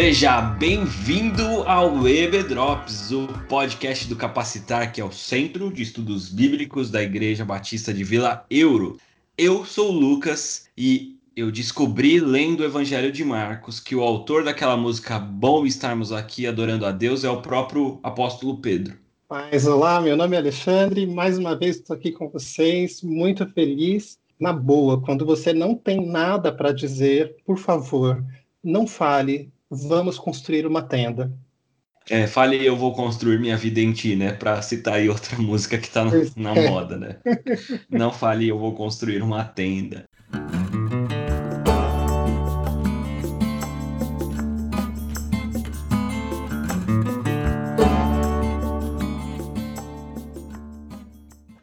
Seja bem-vindo ao EB Drops, o podcast do Capacitar, que é o Centro de Estudos Bíblicos da Igreja Batista de Vila Euro. Eu sou o Lucas e eu descobri lendo o Evangelho de Marcos que o autor daquela música Bom Estarmos Aqui Adorando a Deus é o próprio apóstolo Pedro. Mas olá, meu nome é Alexandre, mais uma vez estou aqui com vocês, muito feliz. Na boa, quando você não tem nada para dizer, por favor, não fale, vamos construir uma tenda. É, fale eu vou construir minha vida em ti, né? Para citar aí outra música que está na, na moda, né? Não fale eu vou construir uma tenda.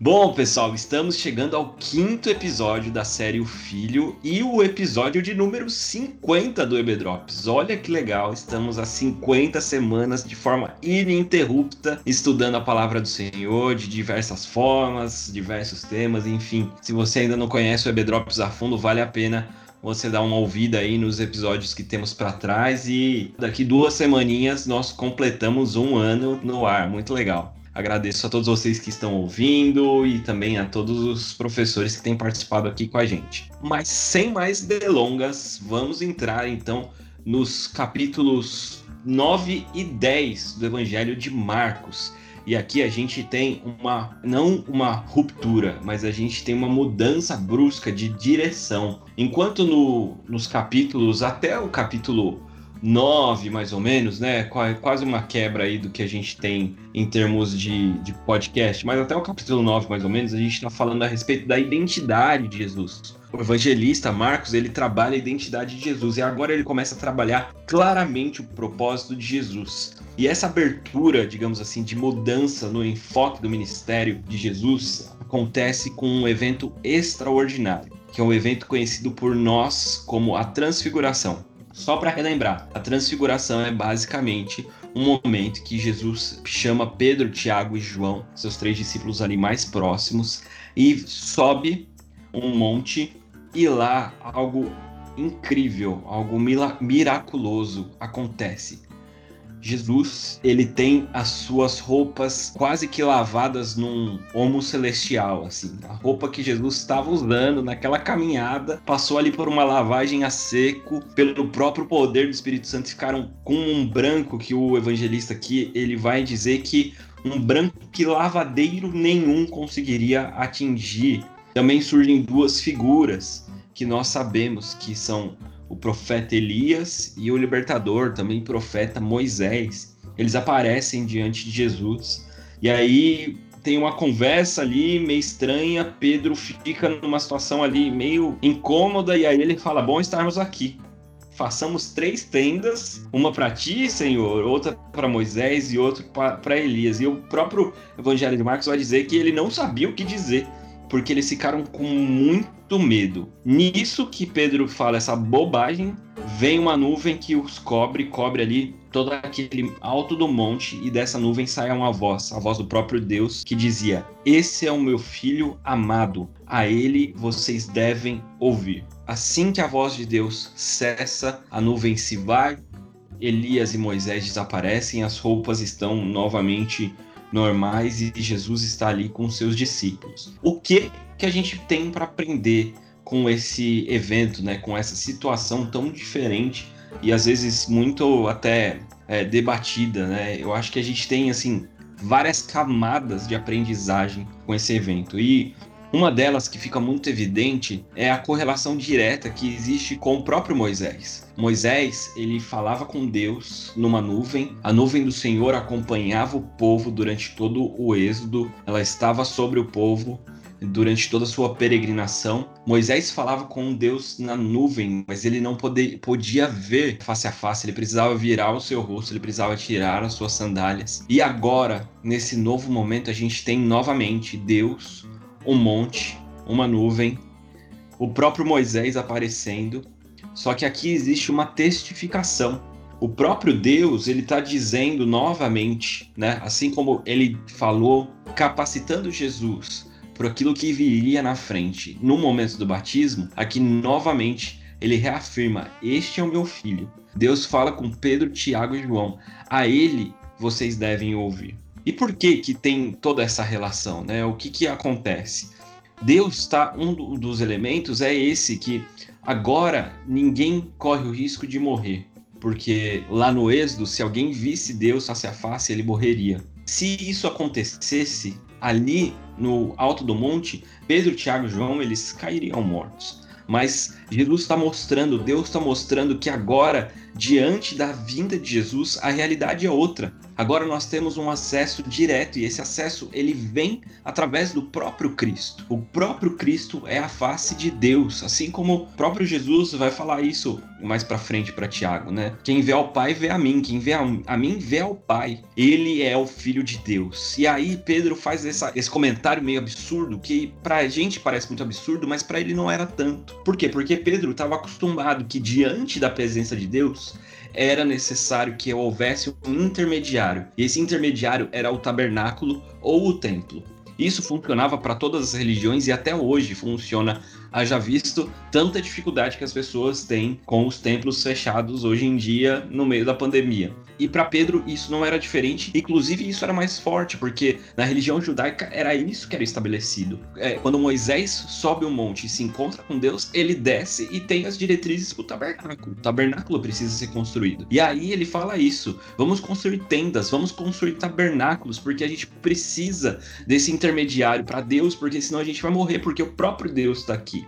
Bom, pessoal, estamos chegando ao quinto episódio da série O Filho e o episódio de número 50 do EB Drops. Olha que legal, estamos há 50 semanas de forma ininterrupta estudando a palavra do Senhor de diversas formas, diversos temas, enfim. Se você ainda não conhece o EB Drops a fundo, vale a pena você dar uma ouvida aí nos episódios que temos para trás e daqui duas semaninhas nós completamos um ano no ar. Muito legal. Agradeço a todos vocês que estão ouvindo e também a todos os professores que têm participado aqui com a gente. Mas sem mais delongas, vamos entrar então nos capítulos 9 e 10 do Evangelho de Marcos. E aqui a gente tem uma, não uma ruptura, mas a gente tem uma mudança brusca de direção. Enquanto no, nos capítulos, até o capítulo 9, mais ou menos, né? Quase uma quebra aí do que a gente tem em termos de, de podcast. Mas até o capítulo 9, mais ou menos, a gente está falando a respeito da identidade de Jesus. O evangelista Marcos, ele trabalha a identidade de Jesus e agora ele começa a trabalhar claramente o propósito de Jesus. E essa abertura, digamos assim, de mudança no enfoque do ministério de Jesus acontece com um evento extraordinário, que é um evento conhecido por nós como a Transfiguração. Só para relembrar, a transfiguração é basicamente um momento que Jesus chama Pedro, Tiago e João, seus três discípulos ali mais próximos, e sobe um monte e lá algo incrível, algo miraculoso acontece. Jesus, ele tem as suas roupas quase que lavadas num homo celestial, assim. A roupa que Jesus estava usando naquela caminhada passou ali por uma lavagem a seco, pelo próprio poder do Espírito Santo, ficaram com um branco que o evangelista aqui, ele vai dizer que um branco que lavadeiro nenhum conseguiria atingir. Também surgem duas figuras que nós sabemos que são o profeta Elias e o libertador, também profeta Moisés. Eles aparecem diante de Jesus. E aí tem uma conversa ali meio estranha. Pedro fica numa situação ali meio incômoda e aí ele fala: "Bom estarmos aqui. Façamos três tendas, uma para ti, Senhor, outra para Moisés e outra para Elias". E o próprio Evangelho de Marcos vai dizer que ele não sabia o que dizer porque eles ficaram com muito medo. Nisso que Pedro fala essa bobagem, vem uma nuvem que os cobre, cobre ali todo aquele alto do monte e dessa nuvem sai uma voz, a voz do próprio Deus que dizia: "Esse é o meu filho amado, a ele vocês devem ouvir". Assim que a voz de Deus cessa, a nuvem se vai, Elias e Moisés desaparecem, as roupas estão novamente normais e Jesus está ali com seus discípulos. O que que a gente tem para aprender com esse evento, né? Com essa situação tão diferente e às vezes muito até é, debatida, né? Eu acho que a gente tem assim várias camadas de aprendizagem com esse evento e uma delas que fica muito evidente é a correlação direta que existe com o próprio Moisés. Moisés, ele falava com Deus numa nuvem, a nuvem do Senhor acompanhava o povo durante todo o êxodo, ela estava sobre o povo durante toda a sua peregrinação. Moisés falava com Deus na nuvem, mas ele não poder, podia ver face a face, ele precisava virar o seu rosto, ele precisava tirar as suas sandálias. E agora, nesse novo momento, a gente tem novamente Deus um monte, uma nuvem, o próprio Moisés aparecendo. Só que aqui existe uma testificação. O próprio Deus, ele está dizendo novamente, né? Assim como ele falou, capacitando Jesus por aquilo que viria na frente no momento do batismo, aqui novamente ele reafirma: Este é o meu filho. Deus fala com Pedro, Tiago e João. A ele vocês devem ouvir. E por que que tem toda essa relação, né? O que que acontece? Deus está um dos elementos é esse que agora ninguém corre o risco de morrer, porque lá no Êxodo, se alguém visse Deus face a face, ele morreria. Se isso acontecesse ali no alto do monte, Pedro, Tiago e João, eles cairiam mortos. Mas Jesus está mostrando, Deus está mostrando que agora, diante da vinda de Jesus, a realidade é outra. Agora nós temos um acesso direto e esse acesso ele vem através do próprio Cristo. O próprio Cristo é a face de Deus, assim como o próprio Jesus vai falar isso mais para frente para Tiago, né? Quem vê ao Pai vê a mim, quem vê a, a, mim vê ao Pai. Ele é o filho de Deus. E aí Pedro faz essa, esse comentário meio absurdo que pra gente parece muito absurdo, mas para ele não era tanto. Por quê? Porque Pedro estava acostumado que diante da presença de Deus, era necessário que houvesse um intermediário. E esse intermediário era o tabernáculo ou o templo. Isso funcionava para todas as religiões e até hoje funciona haja visto tanta dificuldade que as pessoas têm com os templos fechados hoje em dia no meio da pandemia. E para Pedro isso não era diferente, inclusive isso era mais forte, porque na religião judaica era isso que era estabelecido. É, quando Moisés sobe o um monte e se encontra com Deus, ele desce e tem as diretrizes para o tabernáculo. O tabernáculo precisa ser construído. E aí ele fala isso: vamos construir tendas, vamos construir tabernáculos, porque a gente precisa desse intermediário para Deus, porque senão a gente vai morrer, porque o próprio Deus está aqui.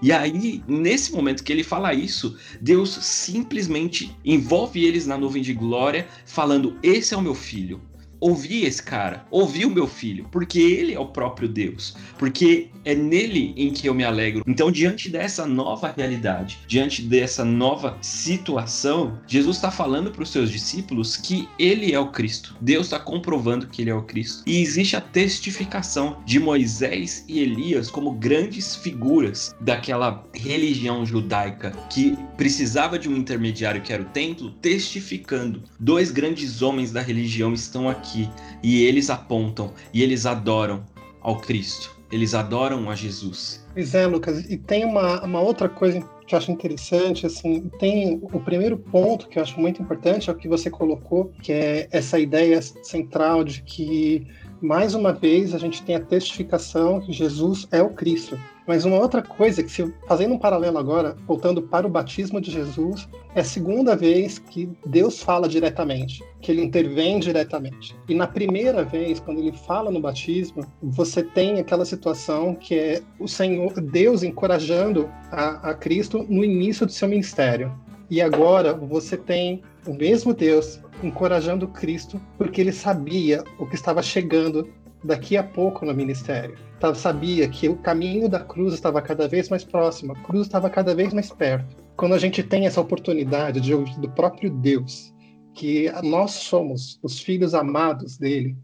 E aí, nesse momento que ele fala isso, Deus simplesmente envolve eles na nuvem de glória, falando: Esse é o meu filho ouvi esse cara, ouvi o meu filho, porque ele é o próprio Deus, porque é nele em que eu me alegro. Então, diante dessa nova realidade, diante dessa nova situação, Jesus está falando para os seus discípulos que ele é o Cristo. Deus está comprovando que ele é o Cristo. E existe a testificação de Moisés e Elias como grandes figuras daquela religião judaica que precisava de um intermediário que era o templo, testificando. Dois grandes homens da religião estão aqui aqui e eles apontam e eles adoram ao Cristo. Eles adoram a Jesus. Pois é, Lucas. E tem uma, uma outra coisa que eu acho interessante, assim, tem o primeiro ponto que eu acho muito importante, é o que você colocou, que é essa ideia central de que, mais uma vez, a gente tem a testificação que Jesus é o Cristo. Mas uma outra coisa, que se, fazendo um paralelo agora, voltando para o batismo de Jesus, é a segunda vez que Deus fala diretamente, que ele intervém diretamente. E na primeira vez, quando ele fala no batismo, você tem aquela situação que é o Senhor, Deus encorajando a, a Cristo no início do seu ministério. E agora você tem o mesmo Deus encorajando Cristo, porque ele sabia o que estava chegando daqui a pouco no ministério. Sabia que o caminho da cruz estava cada vez mais próximo, a cruz estava cada vez mais perto. Quando a gente tem essa oportunidade de ouvir do próprio Deus, que nós somos os filhos amados dele,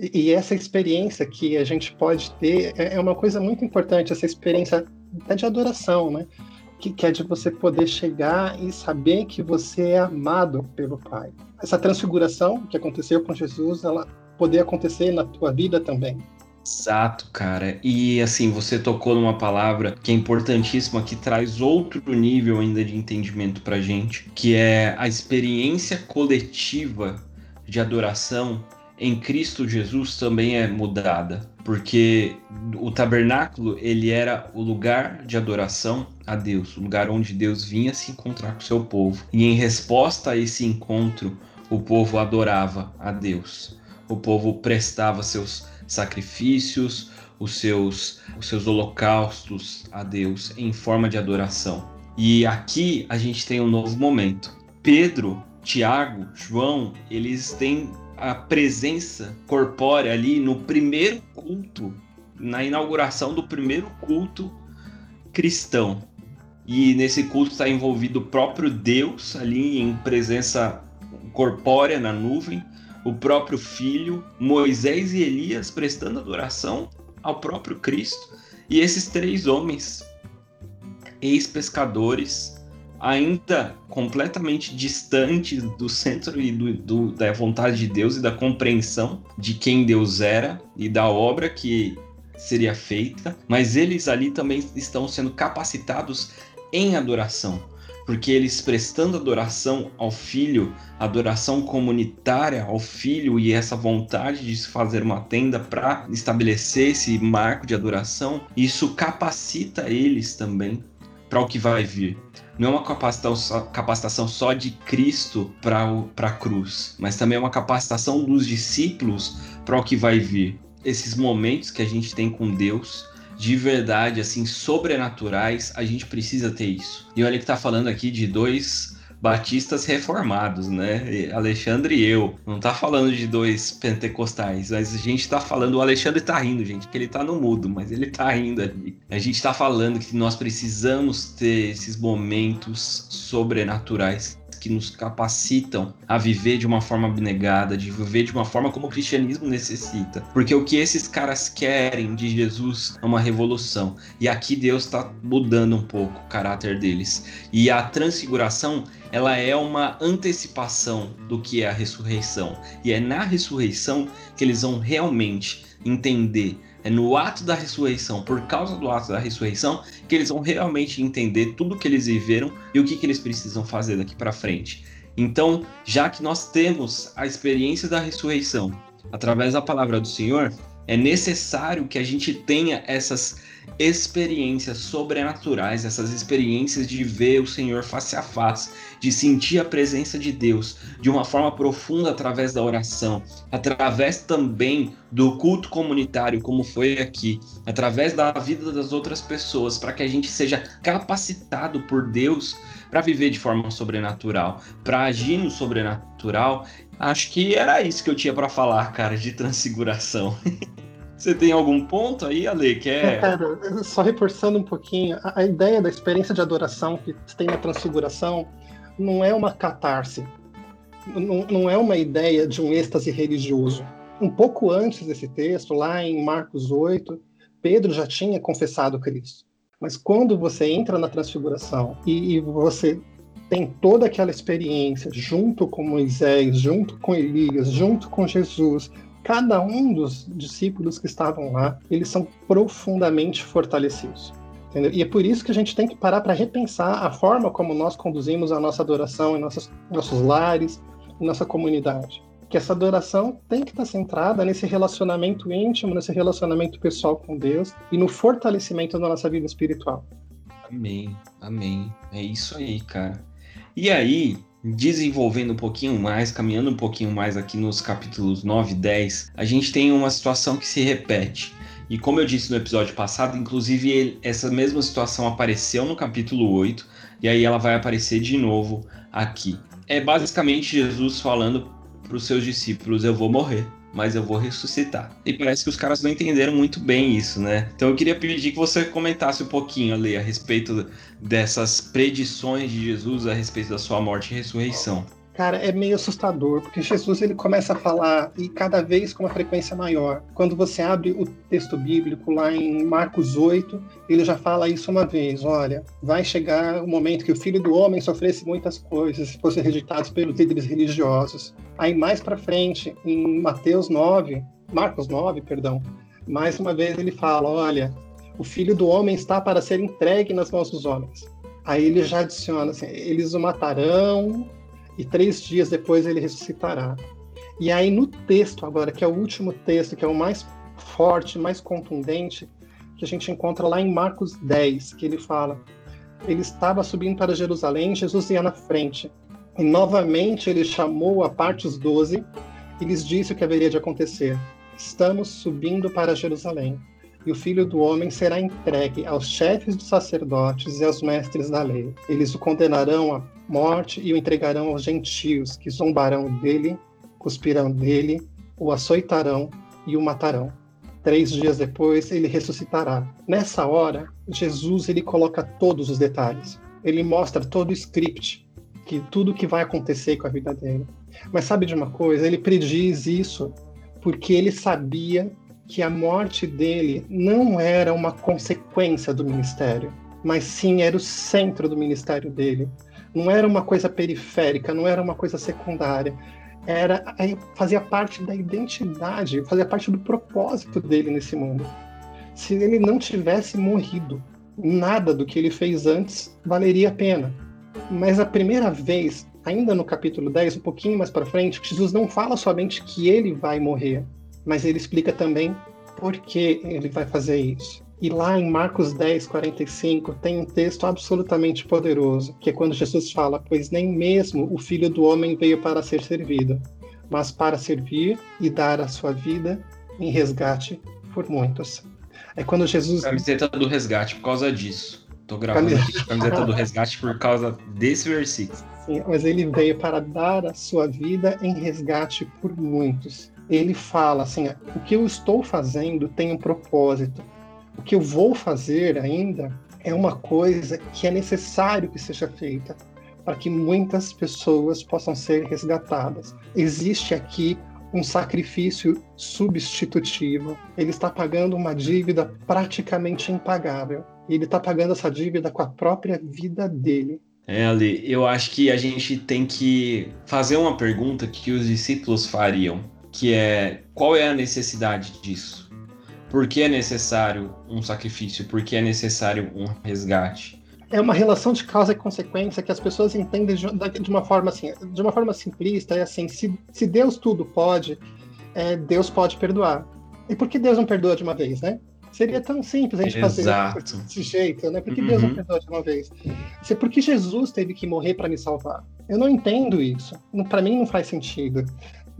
e essa experiência que a gente pode ter é, é uma coisa muito importante, essa experiência até de adoração, né? Que, que é de você poder chegar e saber que você é amado pelo Pai. Essa transfiguração que aconteceu com Jesus, ela poder acontecer na tua vida também. Exato, cara. E assim, você tocou numa palavra que é importantíssima, que traz outro nível ainda de entendimento pra gente, que é a experiência coletiva de adoração em Cristo Jesus também é mudada, porque o tabernáculo ele era o lugar de adoração a Deus, o lugar onde Deus vinha se encontrar com o seu povo. E em resposta a esse encontro, o povo adorava a Deus o povo prestava seus sacrifícios, os seus, os seus holocaustos a Deus em forma de adoração. E aqui a gente tem um novo momento. Pedro, Tiago, João, eles têm a presença corpórea ali no primeiro culto, na inauguração do primeiro culto cristão. E nesse culto está envolvido o próprio Deus ali em presença corpórea na nuvem, o próprio Filho, Moisés e Elias prestando adoração ao próprio Cristo. E esses três homens, ex-pescadores, ainda completamente distantes do centro e do, do, da vontade de Deus e da compreensão de quem Deus era e da obra que seria feita, mas eles ali também estão sendo capacitados em adoração porque eles prestando adoração ao filho, adoração comunitária ao filho e essa vontade de se fazer uma tenda para estabelecer esse marco de adoração, isso capacita eles também para o que vai vir. Não é uma capacitação, só de Cristo para a cruz, mas também é uma capacitação dos discípulos para o que vai vir. Esses momentos que a gente tem com Deus, de verdade, assim, sobrenaturais, a gente precisa ter isso. E olha que tá falando aqui de dois batistas reformados, né? Alexandre e eu. Não tá falando de dois pentecostais, mas a gente tá falando, o Alexandre tá rindo, gente, que ele tá no mudo, mas ele tá rindo ali. A gente tá falando que nós precisamos ter esses momentos sobrenaturais que nos capacitam a viver de uma forma abnegada, de viver de uma forma como o cristianismo necessita. Porque o que esses caras querem de Jesus é uma revolução. E aqui Deus está mudando um pouco o caráter deles. E a transfiguração ela é uma antecipação do que é a ressurreição. E é na ressurreição que eles vão realmente entender é no ato da ressurreição, por causa do ato da ressurreição, que eles vão realmente entender tudo que eles viveram e o que, que eles precisam fazer daqui para frente. Então, já que nós temos a experiência da ressurreição através da palavra do Senhor, é necessário que a gente tenha essas experiências sobrenaturais, essas experiências de ver o Senhor face a face, de sentir a presença de Deus de uma forma profunda através da oração, através também do culto comunitário, como foi aqui, através da vida das outras pessoas, para que a gente seja capacitado por Deus para viver de forma sobrenatural, para agir no sobrenatural. Acho que era isso que eu tinha para falar, cara, de transfiguração. Você tem algum ponto aí, Ale? Que é... cara, só reforçando um pouquinho, a, a, ideia da experiência de adoração que tem na transfiguração não é uma catarse, não, não é uma ideia de um êxtase religioso. Um pouco antes desse texto, lá em Marcos 8, Pedro já tinha confessado Cristo. Mas quando você entra na transfiguração e, e você tem toda aquela experiência junto com Moisés, junto com Elias, junto com Jesus, cada um dos discípulos que estavam lá, eles são profundamente fortalecidos. Entendeu? E é por isso que a gente tem que parar para repensar a forma como nós conduzimos a nossa adoração em nossos, lares, em nossa comunidade. Que essa adoração tem que estar centrada nesse relacionamento íntimo, nesse relacionamento pessoal com Deus e no fortalecimento da nossa vida espiritual. Amém, amém. É isso aí, cara. E aí, desenvolvendo um pouquinho mais, caminhando um pouquinho mais aqui nos capítulos 9 e 10, a gente tem uma situação que se repete. E como eu disse no episódio passado, inclusive ele, essa mesma situação apareceu no capítulo 8, e aí ela vai aparecer de novo aqui. É basicamente Jesus falando para os seus discípulos: Eu vou morrer mas eu vou ressuscitar. E parece que os caras não entenderam muito bem isso, né? Então eu queria pedir que você comentasse um pouquinho ali a respeito dessas predições de Jesus a respeito da sua morte e ressurreição. Cara, é meio assustador, porque Jesus ele começa a falar e cada vez com uma frequência maior. Quando você abre o texto bíblico lá em Marcos 8, ele já fala isso uma vez, olha, vai chegar o momento que o filho do homem sofresse muitas coisas, fosse rejeitado pelos líderes religiosos. Aí mais para frente, em Mateus 9, Marcos 9, perdão, mais uma vez ele fala, olha, o filho do homem está para ser entregue nas mãos dos homens. Aí ele já adiciona assim, eles o matarão, e três dias depois ele ressuscitará. E aí no texto agora, que é o último texto, que é o mais forte, mais contundente, que a gente encontra lá em Marcos 10, que ele fala: ele estava subindo para Jerusalém, Jesus ia na frente. E novamente ele chamou a parte os doze e lhes disse o que haveria de acontecer: Estamos subindo para Jerusalém, e o filho do homem será entregue aos chefes dos sacerdotes e aos mestres da lei. Eles o condenarão a morte e o entregarão aos gentios, que zombarão dele, cuspirão dele, o açoitarão e o matarão. Três dias depois ele ressuscitará. Nessa hora, Jesus ele coloca todos os detalhes. Ele mostra todo o script, que tudo que vai acontecer com a vida dele. Mas sabe de uma coisa? Ele prediz isso porque ele sabia que a morte dele não era uma consequência do ministério, mas sim era o centro do ministério dele não era uma coisa periférica, não era uma coisa secundária. Era fazia parte da identidade, fazia parte do propósito dele nesse mundo. Se ele não tivesse morrido, nada do que ele fez antes valeria a pena. Mas a primeira vez, ainda no capítulo 10, um pouquinho mais para frente, Jesus não fala somente que ele vai morrer, mas ele explica também por que ele vai fazer isso. E lá em Marcos 10, 45, tem um texto absolutamente poderoso, que é quando Jesus fala: Pois nem mesmo o filho do homem veio para ser servido, mas para servir e dar a sua vida em resgate por muitos. É quando Jesus. Camiseta do resgate por causa disso. Tô gravando camiseta, aqui, camiseta do resgate por causa desse versículo. Sim, mas ele veio para dar a sua vida em resgate por muitos. Ele fala assim: o que eu estou fazendo tem um propósito. O que eu vou fazer ainda é uma coisa que é necessário que seja feita para que muitas pessoas possam ser resgatadas. Existe aqui um sacrifício substitutivo. Ele está pagando uma dívida praticamente impagável. E ele está pagando essa dívida com a própria vida dele. É, Ali, eu acho que a gente tem que fazer uma pergunta que os discípulos fariam, que é qual é a necessidade disso? Por que é necessário um sacrifício? Por que é necessário um resgate? é uma relação de causa e consequência que as pessoas entendem de uma forma assim, de uma forma simplista, é assim, se, se Deus tudo pode, é, Deus pode perdoar. E por que Deus não perdoa de uma vez, né? Seria tão simples a gente Exato. fazer desse jeito, né? Por que uhum. Deus não uhum. perdoa de uma vez? Isso é porque Jesus teve que morrer para me salvar. Eu não entendo isso. Para mim não faz sentido.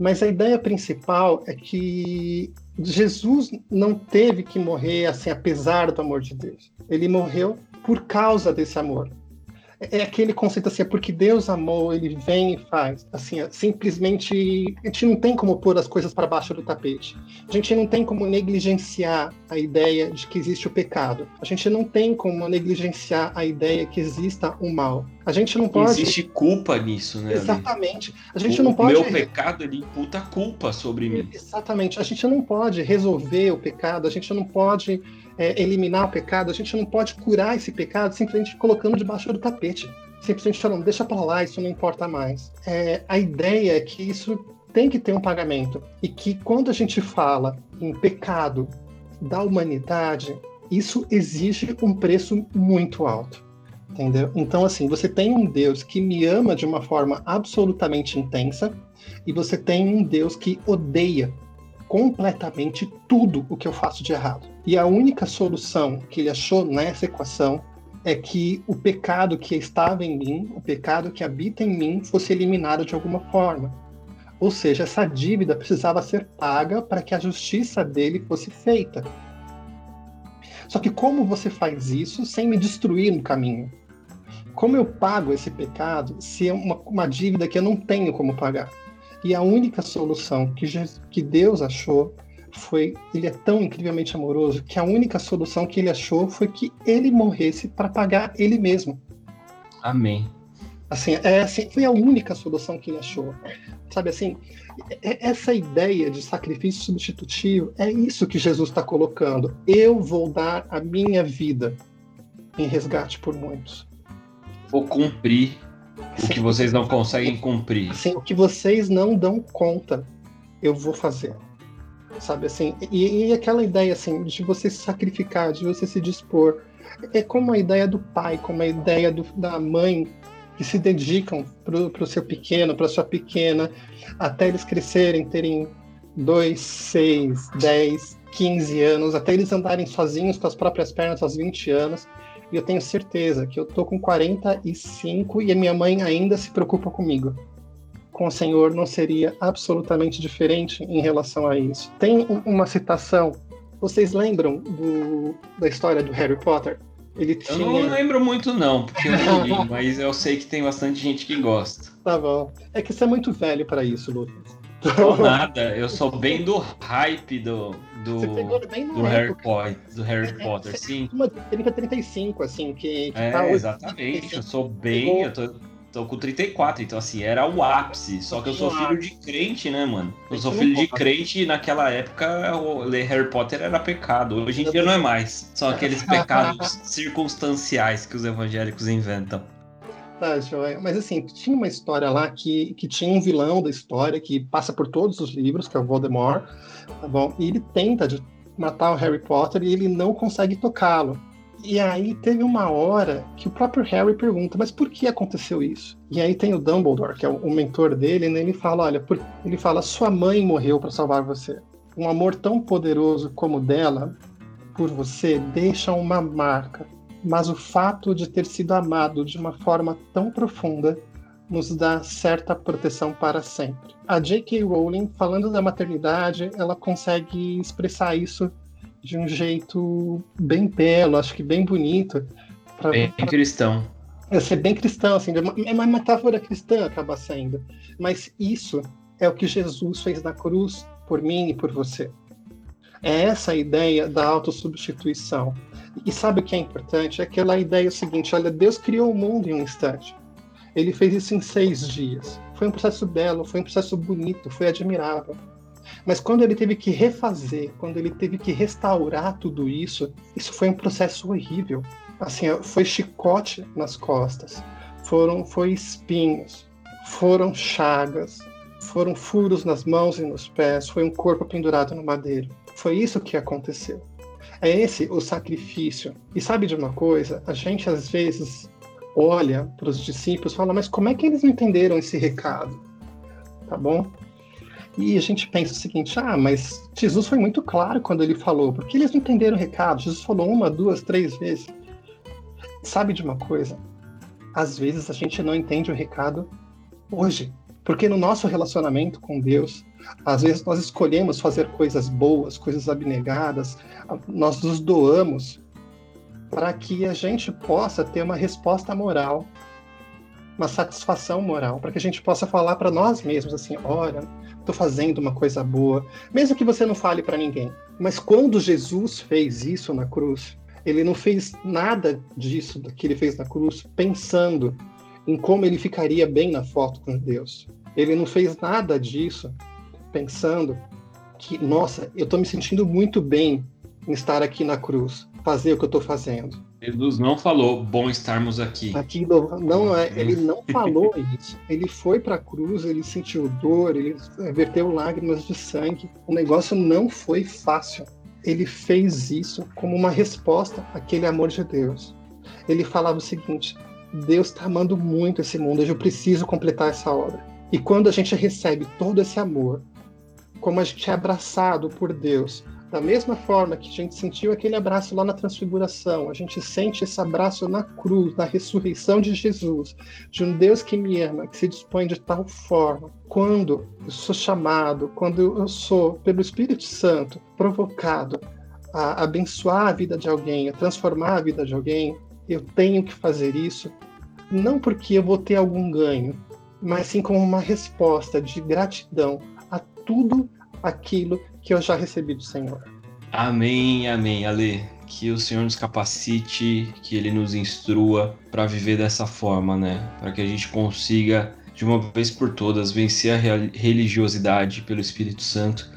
Mas a ideia principal é que Jesus não teve que morrer assim apesar do amor de Deus. Ele morreu por causa desse amor. É aquele conceito assim, é porque Deus amou, ele vem e faz. Assim, é simplesmente a gente não tem como pôr as coisas para baixo do tapete. A gente não tem como negligenciar a ideia de que existe o pecado. A gente não tem como negligenciar a ideia que exista o mal. A gente não pode. Existe culpa nisso, né? Exatamente. A gente o não pode. meu pecado ele imputa culpa sobre mim. Exatamente. A gente não pode resolver o pecado. A gente não pode é, eliminar o pecado, a gente não pode curar esse pecado simplesmente colocando debaixo do tapete. Simplesmente falando, deixa para lá, isso não importa mais. É, a ideia é que isso tem que ter um pagamento. E que quando a gente fala em pecado da humanidade, isso exige um preço muito alto. Entendeu? Então, assim, você tem um Deus que me ama de uma forma absolutamente intensa, e você tem um Deus que odeia completamente tudo o que eu faço de errado. E a única solução que ele achou nessa equação é que o pecado que estava em mim, o pecado que habita em mim, fosse eliminado de alguma forma. Ou seja, essa dívida precisava ser paga para que a justiça dele fosse feita. Só que como você faz isso sem me destruir no caminho? Como eu pago esse pecado se é uma, uma dívida que eu não tenho como pagar? E a única solução que, Jesus, que Deus achou foi, ele é tão incrivelmente amoroso que a única solução que ele achou foi que ele morresse para pagar ele mesmo. Amém. Assim, é, assim, foi a única solução que ele achou. Sabe assim, é, essa ideia de sacrifício substitutivo é isso que Jesus está colocando. Eu vou dar a minha vida em resgate por muitos. Vou cumprir o que vocês não conseguem cumprir. Sim, o que vocês não dão conta, eu vou fazer. Sabe assim? E, e aquela ideia assim de você se sacrificar, de você se dispor, é como a ideia do pai, como a ideia do, da mãe que se dedicam para o seu pequeno, para sua pequena, até eles crescerem, terem dois, seis, dez, quinze anos, até eles andarem sozinhos com as próprias pernas aos 20 anos. E eu tenho certeza que eu tô com 45 e a minha mãe ainda se preocupa comigo. Com o Senhor não seria absolutamente diferente em relação a isso. Tem uma citação. Vocês lembram do, da história do Harry Potter? Ele tinha... Eu não lembro muito, não, porque eu não li, mas eu sei que tem bastante gente que gosta. Tá bom. É que você é muito velho para isso, Lucas. Não, nada, eu sou bem do hype do, do, do Harry Potter, do Harry é, Potter, sim. Uma 30, 35, assim, que, que é, tá exatamente, eu sou bem, eu tô, tô com 34, então assim, era o ápice, só que eu sou filho de crente, né, mano? Eu sou filho de crente e naquela época ler Harry Potter era pecado, hoje em dia não é mais, são aqueles pecados circunstanciais que os evangélicos inventam. Tá, joia. Mas assim, tinha uma história lá que, que tinha um vilão da história que passa por todos os livros, que é o Voldemort, tá bom? E ele tenta matar o Harry Potter e ele não consegue tocá-lo. E aí teve uma hora que o próprio Harry pergunta, mas por que aconteceu isso? E aí tem o Dumbledore, que é o mentor dele, né? ele fala, olha, por... ele fala, sua mãe morreu para salvar você. Um amor tão poderoso como o dela por você deixa uma marca, mas o fato de ter sido amado de uma forma tão profunda nos dá certa proteção para sempre. A J.K. Rowling, falando da maternidade, ela consegue expressar isso de um jeito bem belo, acho que bem bonito. Pra, bem pra... cristão. É ser bem cristão, assim, é uma metáfora cristã acaba sendo. Mas isso é o que Jesus fez na cruz por mim e por você. É essa a ideia da autossubstituição. E sabe o que é importante? É aquela ideia seguinte: olha, Deus criou o mundo em um instante. Ele fez isso em seis dias. Foi um processo belo, foi um processo bonito, foi admirável. Mas quando ele teve que refazer, quando ele teve que restaurar tudo isso, isso foi um processo horrível. Assim, foi chicote nas costas, foram foi espinhos, foram chagas, foram furos nas mãos e nos pés, foi um corpo pendurado no madeiro. Foi isso que aconteceu. É esse o sacrifício. E sabe de uma coisa? A gente às vezes olha para os discípulos e fala, mas como é que eles entenderam esse recado? Tá bom? E a gente pensa o seguinte: ah, mas Jesus foi muito claro quando ele falou, porque eles não entenderam o recado. Jesus falou uma, duas, três vezes. Sabe de uma coisa? Às vezes a gente não entende o recado hoje, porque no nosso relacionamento com Deus, às vezes nós escolhemos fazer coisas boas, coisas abnegadas, nós nos doamos para que a gente possa ter uma resposta moral, uma satisfação moral, para que a gente possa falar para nós mesmos assim: olha, estou fazendo uma coisa boa, mesmo que você não fale para ninguém. Mas quando Jesus fez isso na cruz, ele não fez nada disso que ele fez na cruz pensando em como ele ficaria bem na foto com Deus. Ele não fez nada disso pensando que, nossa, eu estou me sentindo muito bem em estar aqui na cruz, fazer o que eu estou fazendo. Jesus não falou, bom estarmos aqui. Aqui não é, ele não falou isso. Ele foi para a cruz, ele sentiu dor, ele verteu lágrimas de sangue. O negócio não foi fácil. Ele fez isso como uma resposta àquele amor de Deus. Ele falava o seguinte: Deus está amando muito esse mundo, eu preciso completar essa obra. E quando a gente recebe todo esse amor, como a gente é abraçado por Deus, da mesma forma que a gente sentiu aquele abraço lá na transfiguração, a gente sente esse abraço na cruz, na ressurreição de Jesus, de um Deus que me ama, que se dispõe de tal forma. Quando eu sou chamado, quando eu sou, pelo Espírito Santo, provocado a abençoar a vida de alguém, a transformar a vida de alguém, eu tenho que fazer isso, não porque eu vou ter algum ganho, mas sim como uma resposta de gratidão a tudo aquilo que eu já recebi do Senhor. Amém, amém, Ale. Que o Senhor nos capacite, que Ele nos instrua para viver dessa forma, né? Para que a gente consiga, de uma vez por todas, vencer a religiosidade pelo Espírito Santo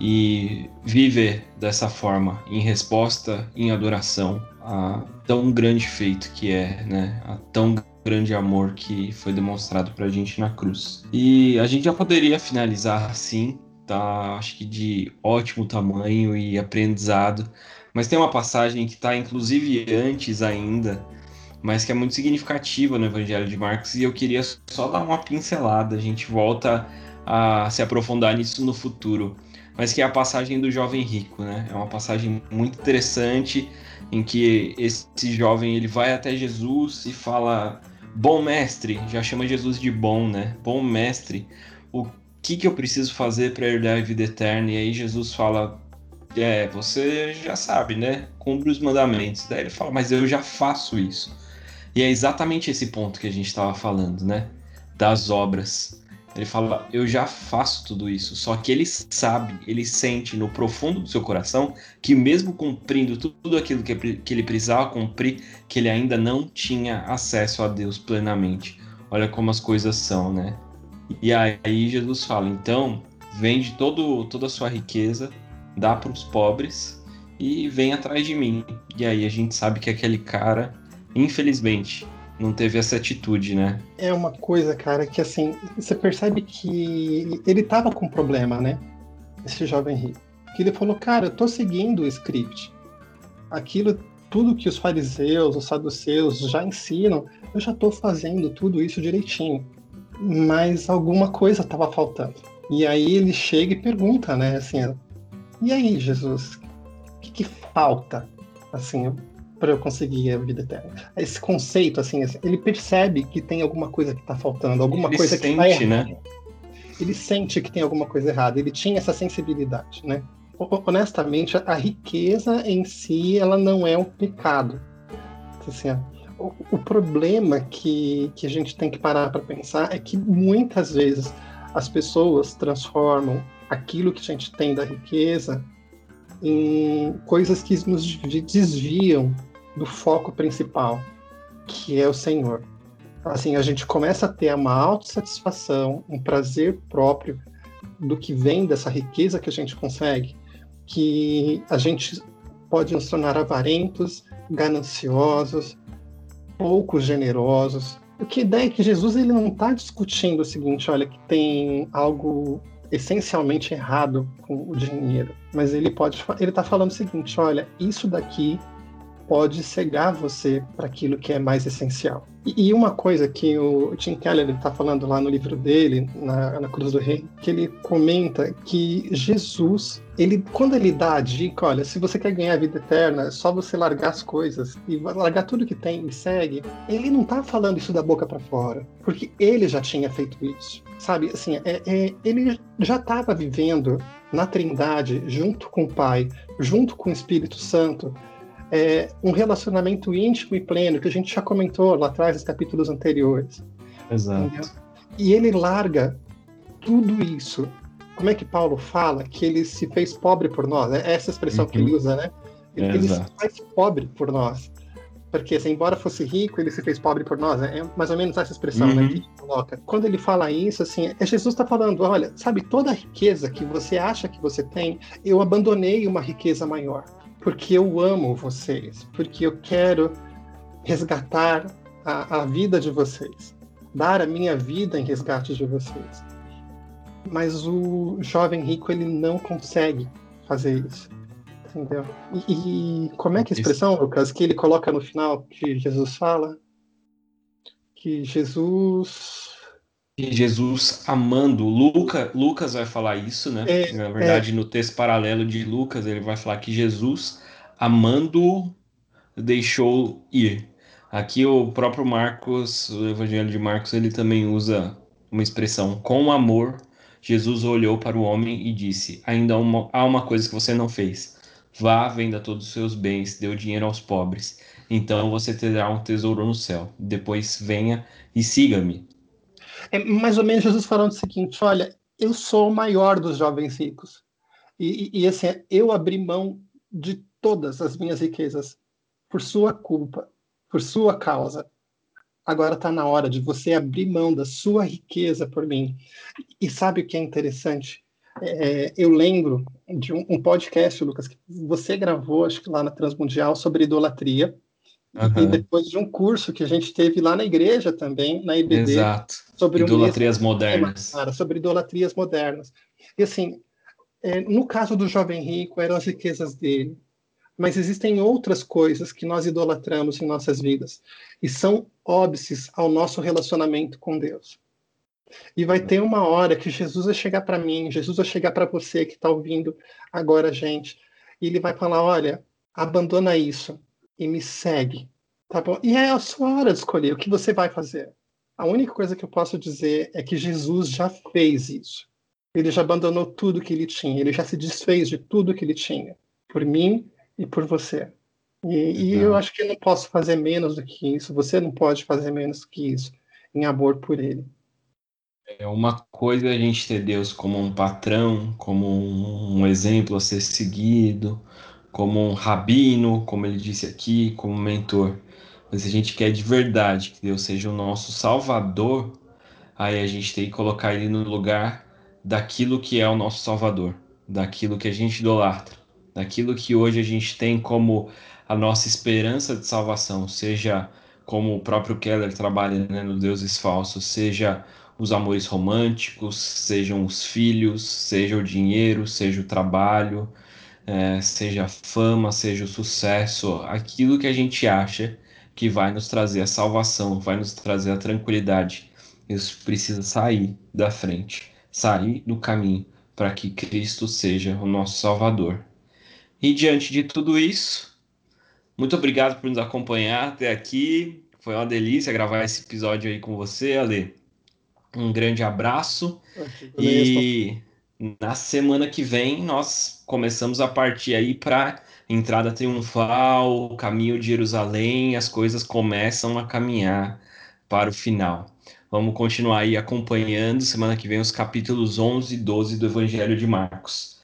e viver dessa forma, em resposta, em adoração a tão grande feito que é, né? A tão grande amor que foi demonstrado para a gente na cruz. E a gente já poderia finalizar assim, tá acho que de ótimo tamanho e aprendizado. Mas tem uma passagem que está inclusive antes ainda, mas que é muito significativa no Evangelho de Marcos e eu queria só dar uma pincelada. A gente volta a se aprofundar nisso no futuro, mas que é a passagem do jovem rico, né? É uma passagem muito interessante em que esse jovem ele vai até Jesus e fala: "Bom mestre", já chama Jesus de bom, né? Bom mestre, o que, que eu preciso fazer para herdar a vida eterna? E aí Jesus fala: É, você já sabe, né? Cumpre os mandamentos. Daí ele fala: Mas eu já faço isso. E é exatamente esse ponto que a gente estava falando, né? Das obras. Ele fala: Eu já faço tudo isso. Só que ele sabe, ele sente no profundo do seu coração que, mesmo cumprindo tudo aquilo que, que ele precisava cumprir, que ele ainda não tinha acesso a Deus plenamente. Olha como as coisas são, né? E aí Jesus fala: então, vende todo, toda a sua riqueza, dá para os pobres e vem atrás de mim. E aí a gente sabe que aquele cara, infelizmente, não teve essa atitude, né? É uma coisa, cara, que assim, você percebe que ele tava com problema, né? Esse jovem rico. Que ele falou, cara, eu tô seguindo o script. Aquilo tudo que os fariseus, os saduceus já ensinam, eu já estou fazendo tudo isso direitinho. Mas alguma coisa estava faltando. E aí ele chega e pergunta, né, assim, e aí, Jesus, o que, que falta, assim, para eu conseguir a vida eterna? Esse conceito, assim, ele percebe que tem alguma coisa que está faltando, alguma ele coisa sente, que está errada. Né? Ele sente que tem alguma coisa errada, ele tinha essa sensibilidade, né? honestamente, a riqueza em si, ela não é um pecado. Assim, o, problema que, que a gente tem que parar para pensar é que muitas vezes as pessoas transformam aquilo que a gente tem da riqueza em coisas que nos desviam do foco principal, que é o Senhor. Assim, a gente começa a ter uma autossatisfação, um prazer próprio do que vem dessa riqueza que a gente consegue, que a gente pode nos tornar avarentos, gananciosos, pouco generosos. Porque a ideia é que Jesus ele não está discutindo o seguinte, olha, que tem algo essencialmente errado com o dinheiro, mas ele pode ele está falando o seguinte, olha, isso daqui pode cegar você para aquilo que é mais essencial. E, e, uma coisa que o Tim Keller está falando lá no livro dele, na, na, Cruz do Rei, que ele comenta que Jesus, ele, quando ele dá a dica, olha, se você quer ganhar a vida eterna, é só você largar as coisas e largar tudo que tem e segue. Ele não está falando isso da boca para fora, porque ele já tinha feito isso, sabe? Assim, é, é ele já estava vivendo na Trindade, junto com o Pai, junto com o Espírito Santo, é, um relacionamento íntimo e pleno, que a gente já comentou lá atrás nos capítulos anteriores. Exato. Entendeu? E ele larga tudo isso. Como é que Paulo fala que ele se fez pobre por nós? É essa expressão uhum. que ele uhum. usa, né? Ele, ele se faz pobre por nós. Porque, assim, embora fosse rico, ele se fez pobre por nós. É mais ou menos essa expressão né, uhum. né, que ele coloca. Quando ele fala isso, assim, é Jesus está falando: olha, sabe, toda a riqueza que você acha que você tem, eu abandonei uma riqueza maior porque eu amo vocês, porque eu quero resgatar a, a vida de vocês, dar a minha vida em resgate de vocês. Mas o jovem rico ele não consegue fazer isso, entendeu? E, e como é que é a expressão, Lucas, que ele coloca no final que Jesus fala? Que Jesus e Jesus amando. Luca, Lucas vai falar isso, né? É, Na verdade, é. no texto paralelo de Lucas, ele vai falar que Jesus, amando, deixou ir. Aqui o próprio Marcos, o Evangelho de Marcos, ele também usa uma expressão com amor. Jesus olhou para o homem e disse: Ainda há uma, há uma coisa que você não fez. Vá, venda todos os seus bens, dê o dinheiro aos pobres. Então você terá um tesouro no céu. Depois venha e siga-me. É mais ou menos Jesus falando o seguinte: olha, eu sou o maior dos jovens ricos. E, e, e assim, eu abri mão de todas as minhas riquezas por sua culpa, por sua causa. Agora está na hora de você abrir mão da sua riqueza por mim. E sabe o que é interessante? É, eu lembro de um, um, podcast, Lucas, que você gravou, acho que lá na Transmundial, sobre idolatria. Uhum. E depois de um curso que a gente teve lá na igreja também, na IBD. Exato. Sobre idolatrias modernas. Cara, sobre idolatrias modernas. E assim, é, no caso do jovem rico, eram as riquezas dele. Mas existem outras coisas que nós idolatramos em nossas vidas. E são óbices ao nosso relacionamento com Deus. E vai ter uma hora que Jesus vai chegar para mim, Jesus vai chegar para você que está ouvindo agora, gente. E ele vai falar: olha, abandona isso e me segue. Tá bom? E é a sua hora de escolher o que você vai fazer. A única coisa que eu posso dizer é que Jesus já fez isso. Ele já abandonou tudo que ele tinha, ele já se desfez de tudo que ele tinha, por mim e por você. E, e eu acho que eu não posso fazer menos do que isso, você não pode fazer menos do que isso, em amor por ele. É uma coisa a gente ter Deus como um patrão, como um exemplo a ser seguido, como um rabino, como ele disse aqui, como mentor. Mas se a gente quer de verdade que Deus seja o nosso salvador, aí a gente tem que colocar ele no lugar daquilo que é o nosso salvador, daquilo que a gente idolatra, daquilo que hoje a gente tem como a nossa esperança de salvação, seja como o próprio Keller trabalha né, no Deuses Falsos, seja os amores românticos, sejam os filhos, seja o dinheiro, seja o trabalho, é, seja a fama, seja o sucesso, aquilo que a gente acha que vai nos trazer a salvação, vai nos trazer a tranquilidade. Isso precisa sair da frente, sair do caminho, para que Cristo seja o nosso Salvador. E diante de tudo isso, muito obrigado por nos acompanhar até aqui. Foi uma delícia gravar esse episódio aí com você, Ale. Um grande abraço. E na semana que vem nós começamos a partir aí para entrada triunfal, caminho de Jerusalém, as coisas começam a caminhar para o final. Vamos continuar aí acompanhando semana que vem os capítulos 11 e 12 do Evangelho de Marcos.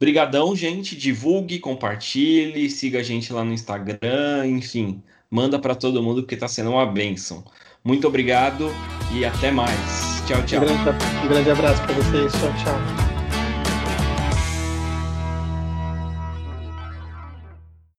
Brigadão, gente, divulgue, compartilhe, siga a gente lá no Instagram, enfim, manda para todo mundo porque está sendo uma bênção. Muito obrigado e até mais. Tchau, tchau. Um grande, um grande abraço para vocês. Tchau, tchau.